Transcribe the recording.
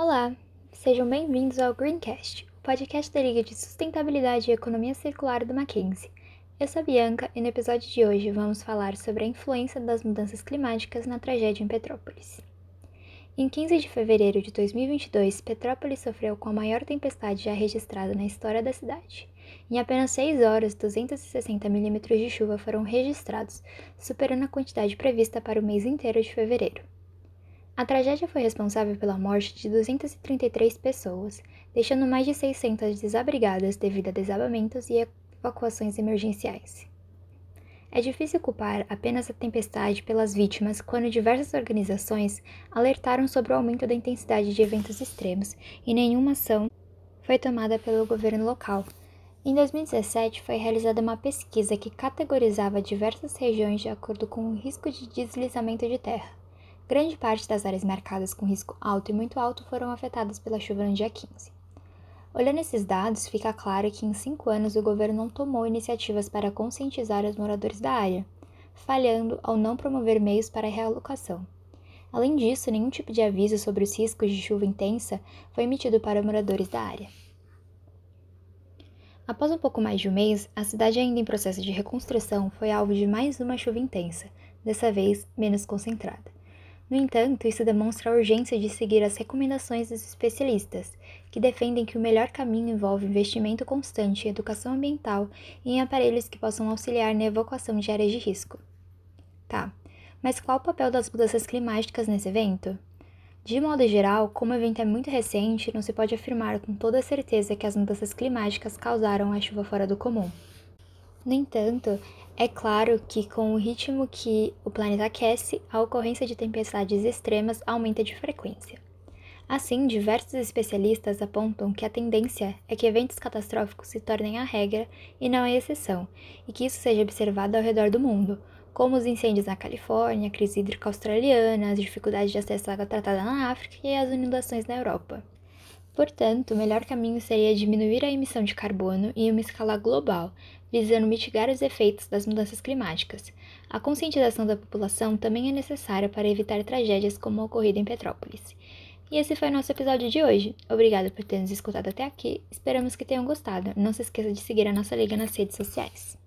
Olá, sejam bem-vindos ao Greencast, o podcast da Liga de Sustentabilidade e Economia Circular do Mackenzie. Eu sou a Bianca e no episódio de hoje vamos falar sobre a influência das mudanças climáticas na tragédia em Petrópolis. Em 15 de fevereiro de 2022, Petrópolis sofreu com a maior tempestade já registrada na história da cidade. Em apenas 6 horas, 260 milímetros de chuva foram registrados, superando a quantidade prevista para o mês inteiro de fevereiro. A tragédia foi responsável pela morte de 233 pessoas, deixando mais de 600 desabrigadas devido a desabamentos e evacuações emergenciais. É difícil culpar apenas a tempestade pelas vítimas quando diversas organizações alertaram sobre o aumento da intensidade de eventos extremos e nenhuma ação foi tomada pelo governo local. Em 2017, foi realizada uma pesquisa que categorizava diversas regiões de acordo com o risco de deslizamento de terra. Grande parte das áreas marcadas com risco alto e muito alto foram afetadas pela chuva no dia 15. Olhando esses dados, fica claro que em cinco anos o governo não tomou iniciativas para conscientizar os moradores da área, falhando ao não promover meios para a realocação. Além disso, nenhum tipo de aviso sobre os riscos de chuva intensa foi emitido para moradores da área. Após um pouco mais de um mês, a cidade ainda em processo de reconstrução foi alvo de mais uma chuva intensa, dessa vez menos concentrada. No entanto, isso demonstra a urgência de seguir as recomendações dos especialistas, que defendem que o melhor caminho envolve investimento constante em educação ambiental e em aparelhos que possam auxiliar na evacuação de áreas de risco. Tá, mas qual o papel das mudanças climáticas nesse evento? De modo geral, como o evento é muito recente, não se pode afirmar com toda certeza que as mudanças climáticas causaram a chuva fora do comum. No entanto, é claro que com o ritmo que o planeta aquece, a ocorrência de tempestades extremas aumenta de frequência. Assim, diversos especialistas apontam que a tendência é que eventos catastróficos se tornem a regra e não a exceção, e que isso seja observado ao redor do mundo, como os incêndios na Califórnia, a crise hídrica australiana, as dificuldades de acesso à água tratada na África e as inundações na Europa. Portanto, o melhor caminho seria diminuir a emissão de carbono em uma escala global, visando mitigar os efeitos das mudanças climáticas. A conscientização da população também é necessária para evitar tragédias como a ocorrida em Petrópolis. E esse foi o nosso episódio de hoje. Obrigada por ter nos escutado até aqui. Esperamos que tenham gostado. Não se esqueça de seguir a nossa liga nas redes sociais.